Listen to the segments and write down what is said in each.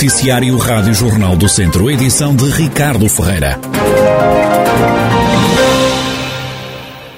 Noticiário Rádio Jornal do Centro, edição de Ricardo Ferreira.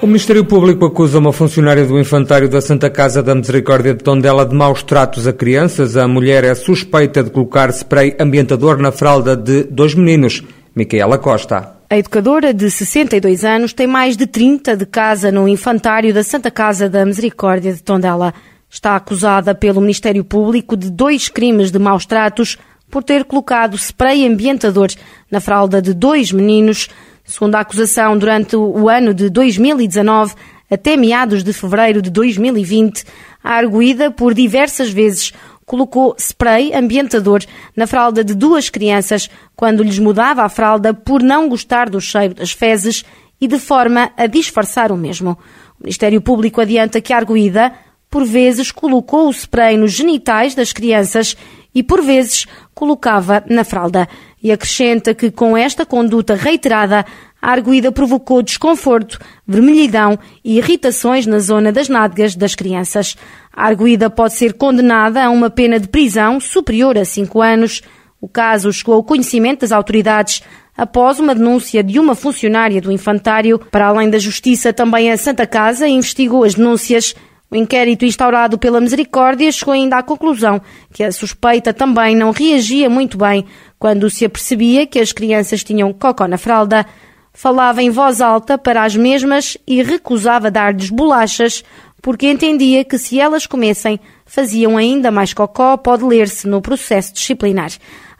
O Ministério Público acusa uma funcionária do Infantário da Santa Casa da Misericórdia de Tondela de maus tratos a crianças. A mulher é suspeita de colocar spray ambientador na fralda de dois meninos. Micaela Costa. A educadora de 62 anos tem mais de 30 de casa no Infantário da Santa Casa da Misericórdia de Tondela. Está acusada pelo Ministério Público de dois crimes de maus tratos por ter colocado spray ambientador na fralda de dois meninos Segundo a acusação, durante o ano de 2019 até meados de fevereiro de 2020, a arguída por diversas vezes colocou spray ambientador na fralda de duas crianças quando lhes mudava a fralda por não gostar do cheiro das fezes e de forma a disfarçar o mesmo. O Ministério Público adianta que a arguída, por vezes, colocou o spray nos genitais das crianças e, por vezes, colocava na fralda e acrescenta que com esta conduta reiterada, a arguida provocou desconforto, vermelhidão e irritações na zona das nádegas das crianças. A arguida pode ser condenada a uma pena de prisão superior a cinco anos. O caso chegou ao conhecimento das autoridades após uma denúncia de uma funcionária do infantário. Para além da Justiça, também a Santa Casa investigou as denúncias o inquérito instaurado pela Misericórdia chegou ainda à conclusão que a suspeita também não reagia muito bem quando se apercebia que as crianças tinham cocó na fralda. Falava em voz alta para as mesmas e recusava dar-lhes bolachas porque entendia que se elas comessem faziam ainda mais cocó, pode ler-se no processo disciplinar.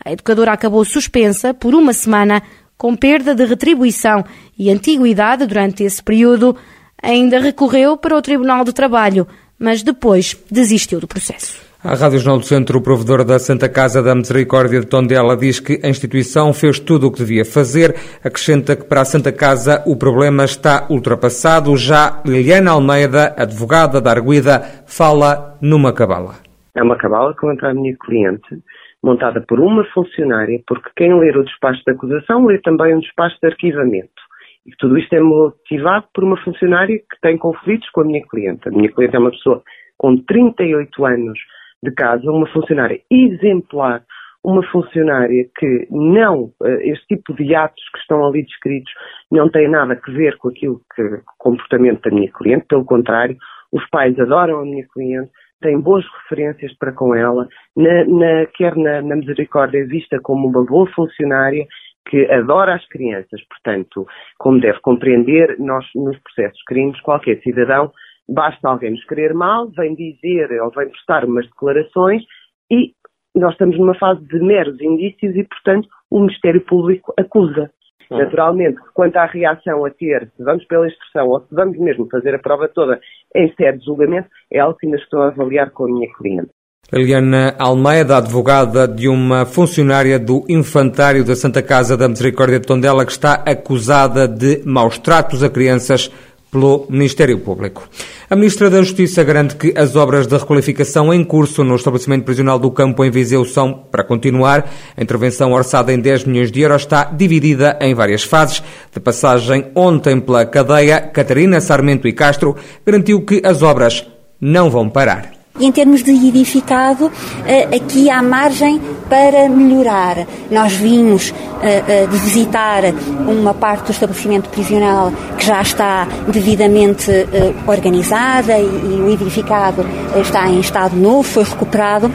A educadora acabou suspensa por uma semana com perda de retribuição e antiguidade durante esse período ainda recorreu para o Tribunal do Trabalho, mas depois desistiu do processo. A Rádio Jornal do Centro, o provedor da Santa Casa da Misericórdia de Tondela, diz que a instituição fez tudo o que devia fazer. Acrescenta que para a Santa Casa o problema está ultrapassado. Já Liliana Almeida, advogada da Arguida, fala numa cabala. É uma cabala contra a minha cliente, montada por uma funcionária, porque quem ler o despacho de acusação lê também um despacho de arquivamento. E tudo isto é motivado por uma funcionária que tem conflitos com a minha cliente. A minha cliente é uma pessoa com 38 anos de casa, uma funcionária exemplar, uma funcionária que não, eh, este tipo de atos que estão ali descritos não tem nada a ver com aquilo que, o comportamento da minha cliente, pelo contrário, os pais adoram a minha cliente, têm boas referências para com ela, na, na, quer na, na misericórdia é vista como uma boa funcionária que adora as crianças. Portanto, como deve compreender, nós nos processos crimes, qualquer cidadão, basta alguém nos querer mal, vem dizer ou vem prestar umas declarações e nós estamos numa fase de meros indícios e, portanto, o Ministério Público acusa. Naturalmente, quanto à reação a ter, se vamos pela instrução ou se vamos mesmo fazer a prova toda em sede de julgamento, é algo que ainda estou a avaliar com a minha cliente. Eliana Almeida, advogada de uma funcionária do Infantário da Santa Casa da Misericórdia de Tondela, que está acusada de maus tratos a crianças pelo Ministério Público. A Ministra da Justiça garante que as obras de requalificação em curso no estabelecimento prisional do Campo em Viseu são para continuar. A intervenção orçada em 10 milhões de euros está dividida em várias fases. De passagem ontem pela cadeia, Catarina Sarmento e Castro garantiu que as obras não vão parar. E em termos de edificado, eh, aqui há margem para melhorar. Nós vimos eh, eh, de visitar uma parte do estabelecimento prisional que já está devidamente organizada e o edificado está em estado novo, foi recuperado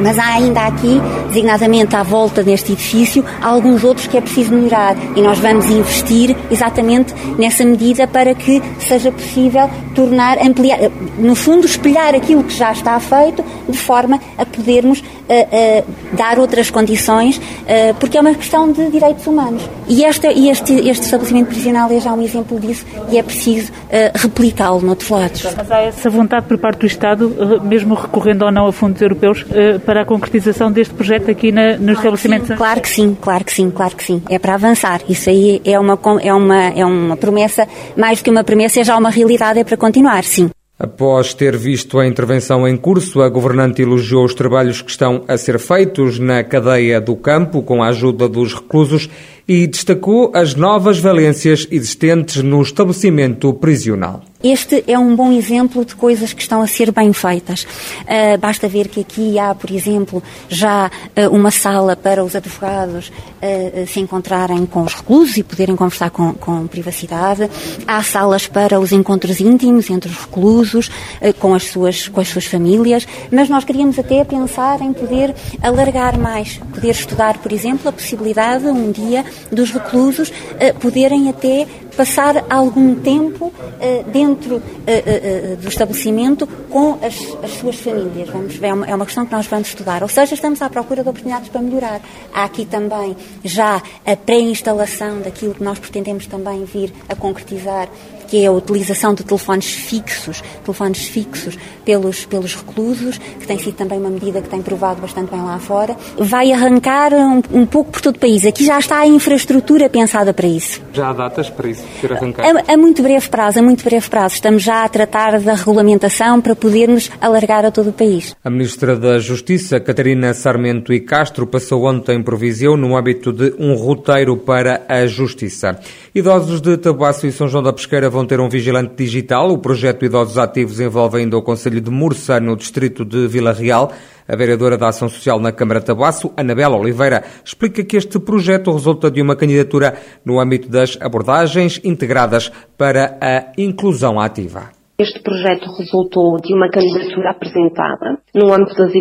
mas há ainda aqui, designadamente à volta deste edifício, alguns outros que é preciso melhorar e nós vamos investir exatamente nessa medida para que seja possível tornar, ampliar, no fundo, espelhar aquilo que já está feito de forma a podermos uh, uh, dar outras condições, uh, porque é uma questão de direitos humanos. E este, este, este estabelecimento prisional é já um exemplo disso e é preciso replicá-lo noutros lados. Mas há essa vontade por parte do Estado, mesmo recorrendo ou não a fundos europeus, para a concretização deste projeto aqui na, no claro estabelecimento? claro que sim, claro que sim, claro que sim. É para avançar. Isso aí é uma, é uma, é uma promessa, mais do que uma promessa, é já uma realidade, é para continuar, sim. Após ter visto a intervenção em curso, a governante elogiou os trabalhos que estão a ser feitos na cadeia do campo com a ajuda dos reclusos e destacou as novas valências existentes no estabelecimento prisional. Este é um bom exemplo de coisas que estão a ser bem feitas. Uh, basta ver que aqui há, por exemplo, já uh, uma sala para os advogados uh, se encontrarem com os reclusos e poderem conversar com, com, privacidade. Há salas para os encontros íntimos entre os reclusos, com, as suas, com as suas famílias. Mas nós queríamos até pensar em poder alargar mais, poder estudar, por exemplo, a possibilidade um dia dos reclusos poderem até passar algum tempo uh, dentro uh, uh, do estabelecimento com as, as, suas famílias. Vamos é uma, é uma questão que nós vamos estudar. Ou seja, estamos à procura de oportunidades para melhorar. Há aqui também já a pré-instalação daquilo que nós pretendemos também vir a concretizar que é a utilização de telefones fixos, telefones fixos pelos, pelos reclusos, que tem sido também uma medida que tem provado bastante bem lá fora, vai arrancar um, um pouco por todo o país. Aqui já está a infraestrutura pensada para isso. Já há datas para isso ser arrancado? A, a muito breve prazo, a muito breve prazo. Estamos já a tratar da regulamentação para podermos alargar a todo o país. A Ministra da Justiça, Catarina Sarmento e Castro, passou ontem por Viseu no âmbito de um roteiro para a Justiça. Idosos de Tabuaço e São João da Pesqueira vão vão ter um vigilante digital. O projeto Idosos Ativos envolve ainda o Conselho de Mursa, no distrito de Vila Real. A vereadora da Ação Social na Câmara de Tabuaço, Anabela Oliveira, explica que este projeto resulta de uma candidatura no âmbito das abordagens integradas para a inclusão ativa. Este projeto resultou de uma candidatura apresentada no âmbito das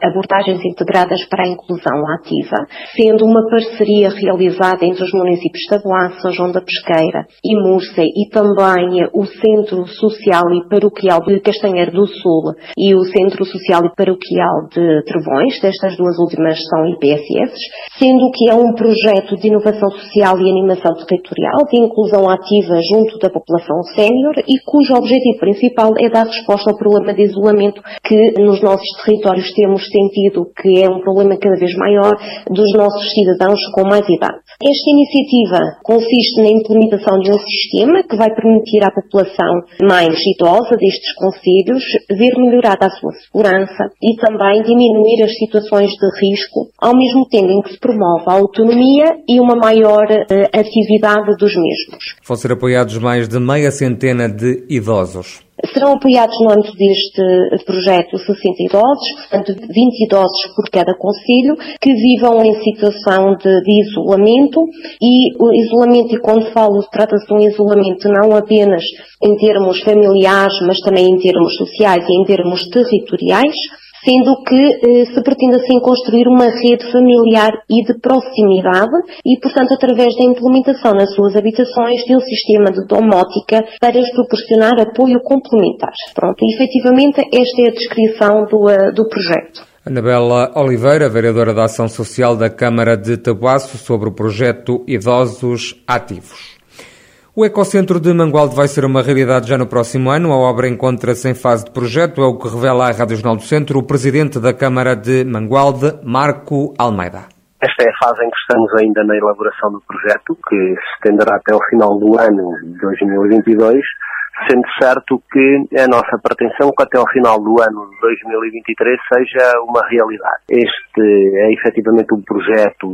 abordagens integradas para a inclusão ativa, sendo uma parceria realizada entre os municípios de Taboá, São João da Pesqueira e Múrcia e também o Centro Social e Paroquial de Castanheiro do Sul e o Centro Social e Paroquial de Trevões, destas duas últimas são IPSS, sendo que é um projeto de inovação social e animação territorial, de inclusão ativa junto da população sénior e cujo objetivo principal é dar resposta ao problema de isolamento que nos nossos territórios temos sentido que é um problema cada vez maior dos nossos cidadãos com mais idade. Esta iniciativa consiste na implementação de um sistema que vai permitir à população mais idosa destes conselhos ver melhorada a sua segurança e também diminuir as situações de risco, ao mesmo tempo em que se promove a autonomia e uma maior uh, atividade dos mesmos. Vão ser apoiados mais de meia centena de idosos. Serão apoiados no âmbito deste projeto 60 idosos, portanto 20 idosos por cada conselho, que vivam em situação de, de isolamento. E o isolamento, e quando falo, trata-se de um isolamento não apenas em termos familiares, mas também em termos sociais e em termos territoriais, sendo que eh, se pretende assim construir uma rede familiar e de proximidade e, portanto, através da implementação nas suas habitações de um sistema de domótica para lhes proporcionar apoio complementar. Pronto, e efetivamente esta é a descrição do, uh, do projeto. Anabela Oliveira, vereadora da Ação Social da Câmara de Tabuaço, sobre o projeto Idosos Ativos. O Ecocentro de Mangualde vai ser uma realidade já no próximo ano. A obra encontra-se em fase de projeto, é o que revela à Rádio Jornal do Centro o presidente da Câmara de Mangualde, Marco Almeida. Esta é a fase em que estamos ainda na elaboração do projeto, que se estenderá até o final do ano de 2022 sendo certo que a nossa pretensão que até ao final do ano de 2023 seja uma realidade. Este é efetivamente um projeto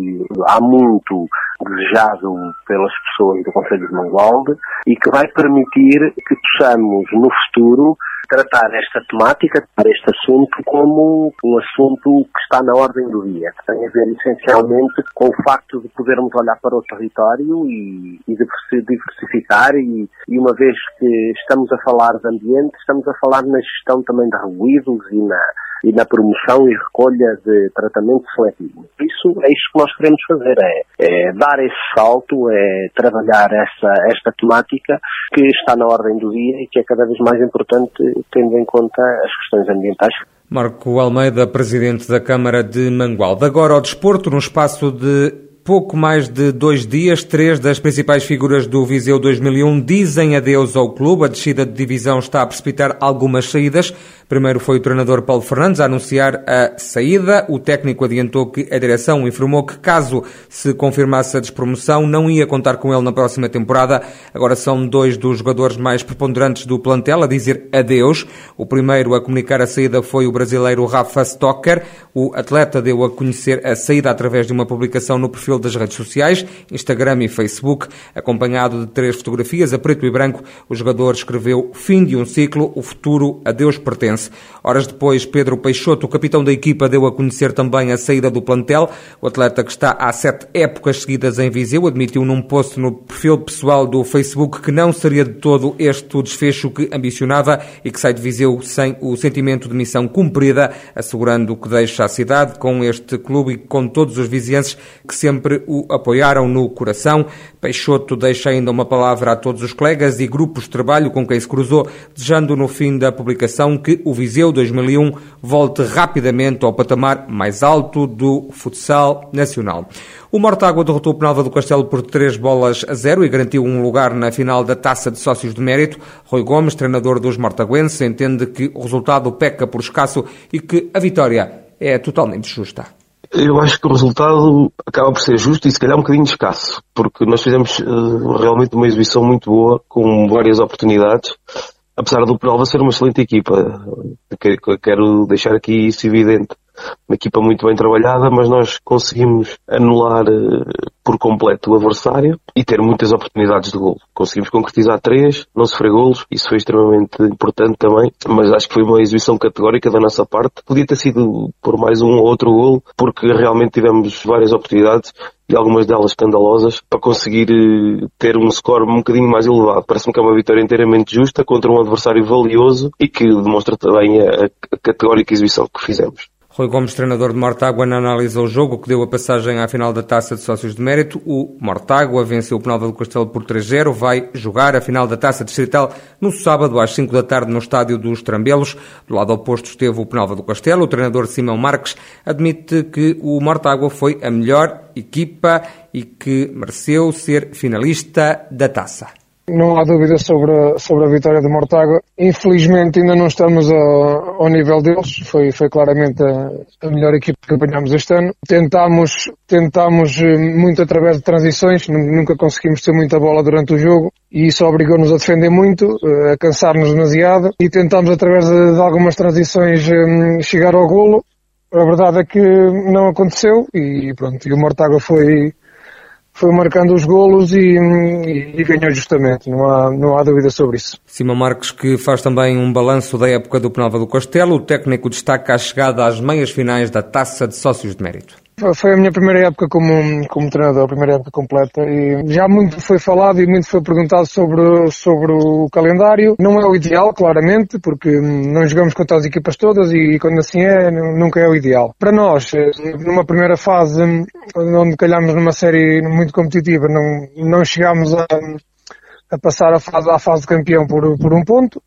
há muito desejado pelas pessoas do Conselho de Mangualde e que vai permitir que possamos no futuro tratar esta temática, tratar este assunto como um assunto que está na ordem do dia, que tem a ver essencialmente com o facto de podermos olhar para o território e, e diversificar e, e, uma vez que estamos a falar de ambiente, estamos a falar na gestão também de ruídos e na e na promoção e recolha de tratamento seletivo. Isso é isso que nós queremos fazer, é, é dar esse salto, é trabalhar essa, esta temática que está na ordem do dia e que é cada vez mais importante tendo em conta as questões ambientais. Marco Almeida, presidente da Câmara de Mangualde. Agora ao desporto, num espaço de pouco mais de dois dias, três das principais figuras do Viseu 2001 dizem adeus ao clube. A descida de divisão está a precipitar algumas saídas. Primeiro foi o treinador Paulo Fernandes a anunciar a saída. O técnico adiantou que a direção informou que caso se confirmasse a despromoção, não ia contar com ele na próxima temporada. Agora são dois dos jogadores mais preponderantes do plantel a dizer adeus. O primeiro a comunicar a saída foi o brasileiro Rafa Stocker. O atleta deu a conhecer a saída através de uma publicação no perfil das redes sociais, Instagram e Facebook, acompanhado de três fotografias a preto e branco. O jogador escreveu fim de um ciclo, o futuro a Deus pertence. Horas depois, Pedro Peixoto, o capitão da equipa, deu a conhecer também a saída do plantel. O atleta que está há sete épocas seguidas em Viseu admitiu num post no perfil pessoal do Facebook que não seria de todo este o desfecho que ambicionava e que sai de Viseu sem o sentimento de missão cumprida, assegurando que deixa a cidade com este clube e com todos os vizienses que sempre o apoiaram no coração. Peixoto deixa ainda uma palavra a todos os colegas e grupos de trabalho com quem se cruzou, desejando no fim da publicação que o Viseu 2001 volte rapidamente ao patamar mais alto do futsal nacional. O Mortágua derrotou o Penalva do Castelo por 3 bolas a 0 e garantiu um lugar na final da Taça de Sócios de Mérito. Rui Gomes, treinador dos mortaguenses, entende que o resultado peca por escasso e que a vitória é totalmente justa. Eu acho que o resultado acaba por ser justo e se calhar um bocadinho escasso, porque nós fizemos uh, realmente uma exibição muito boa, com várias oportunidades, apesar do Penalva ser uma excelente equipa. Quero deixar aqui isso evidente uma equipa muito bem trabalhada, mas nós conseguimos anular uh, por completo o adversário e ter muitas oportunidades de gol. Conseguimos concretizar três, não sofrer golos, isso foi extremamente importante também, mas acho que foi uma exibição categórica da nossa parte. Podia ter sido por mais um ou outro gol, porque realmente tivemos várias oportunidades e algumas delas escandalosas para conseguir uh, ter um score um bocadinho mais elevado. Parece-me que é uma vitória inteiramente justa contra um adversário valioso e que demonstra também a categórica exibição que fizemos. Rui Gomes, treinador de Mortágua, analisou o jogo que deu a passagem à final da Taça de Sócios de Mérito. O Mortágua venceu o Penalva do Castelo por 3-0. Vai jogar a final da Taça Distrital no sábado às 5 da tarde no estádio dos Trambelos. Do lado oposto esteve o Penalva do Castelo. O treinador Simão Marques admite que o Mortágua foi a melhor equipa e que mereceu ser finalista da Taça. Não há dúvida sobre sobre a vitória de Mortágua. Infelizmente ainda não estamos ao, ao nível deles. Foi, foi claramente a, a, melhor equipe que apanhámos este ano. Tentámos, tentámos eh, muito através de transições, nunca conseguimos ter muita bola durante o jogo e isso obrigou-nos a defender muito, eh, a cansar-nos demasiado e tentámos através de, de algumas transições eh, chegar ao golo. A verdade é que não aconteceu e pronto, e o Mortágua foi, foi marcando os golos e, e, e, ganhou justamente, não há, não há dúvida sobre isso. Simão Marques que faz também um balanço da época do Penalva do Castelo, o técnico destaca a chegada às meias finais da Taça de Sócios de Mérito. Foi a minha primeira época como, como treinador, a primeira época completa e já muito foi falado e muito foi perguntado sobre, sobre o calendário. Não é o ideal, claramente, porque não jogamos contra as equipas todas e quando assim é, nunca é o ideal. Para nós, numa primeira fase, onde calhámos numa série muito competitiva, não, não chegámos a, a passar a fase, à fase de campeão por, por um ponto.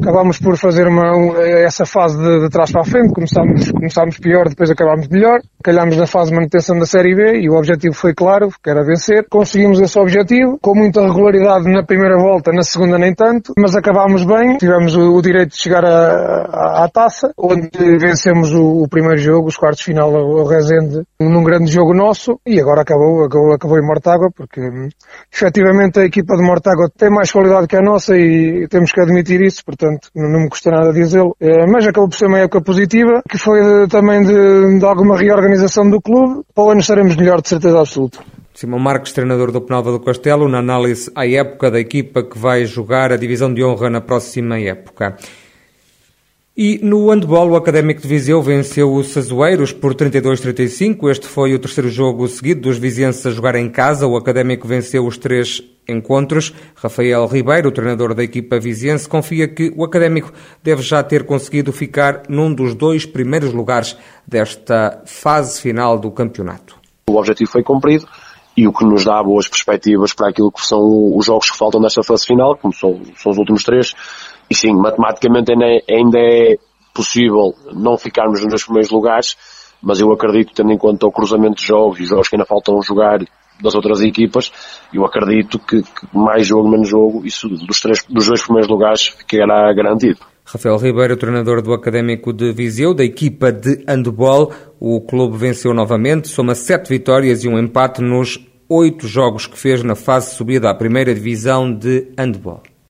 Acabámos por fazer uma, essa fase de, de trás para a frente, começámos, começámos pior, depois acabámos melhor. Calhámos na fase de manutenção da Série B e o objetivo foi claro, que era vencer. Conseguimos esse objetivo, com muita regularidade na primeira volta, na segunda nem tanto, mas acabámos bem. Tivemos o, o direito de chegar à, taça, onde vencemos o, o, primeiro jogo, os quartos final ao, ao Rezende, num grande jogo nosso, e agora acabou, acabou, acabou em Mortágua, porque efetivamente a equipa de Mortágua tem mais qualidade que a nossa e temos que admitir isso, portanto não me custa nada dizê-lo. Eh, mas acabou por ser uma época positiva, que foi de, também de, de alguma reorganização do clube. Para o ano estaremos melhor, de certeza absoluta. Simão Marques, treinador do Penalva do Castelo, na análise à época da equipa que vai jogar a divisão de honra na próxima época. E no handball, o Académico de Viseu venceu os Sazoeiros por 32-35. Este foi o terceiro jogo seguido dos vizienses a jogar em casa. O Académico venceu os três encontros. Rafael Ribeiro, treinador da equipa viziense, confia que o Académico deve já ter conseguido ficar num dos dois primeiros lugares desta fase final do campeonato. O objetivo foi cumprido e o que nos dá boas perspectivas para aquilo que são os jogos que faltam nesta fase final, como são, são os últimos três, e sim, matematicamente ainda é, é possível não ficarmos nos primeiros lugares, mas eu acredito, tendo em conta o cruzamento de jogos e jogos que ainda faltam jogar das outras equipas, eu acredito que, que mais jogo, menos jogo, isso dos, três, dos dois primeiros lugares ficará garantido. Rafael Ribeiro, treinador do Académico de Viseu, da equipa de handball. O clube venceu novamente, soma sete vitórias e um empate nos oito jogos que fez na fase subida à primeira divisão de handball.